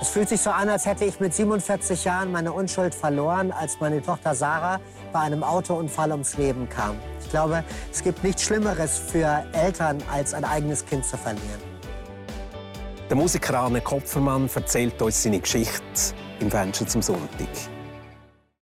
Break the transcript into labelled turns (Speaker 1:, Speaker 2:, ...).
Speaker 1: Es fühlt sich so an, als hätte ich mit 47 Jahren meine Unschuld verloren, als meine Tochter Sarah bei einem Autounfall ums Leben kam. Ich glaube, es gibt nichts Schlimmeres für Eltern, als ein eigenes Kind zu verlieren.
Speaker 2: Der Musiker Arne Kopfermann erzählt uns seine Geschichte im Fenster zum Sonntag.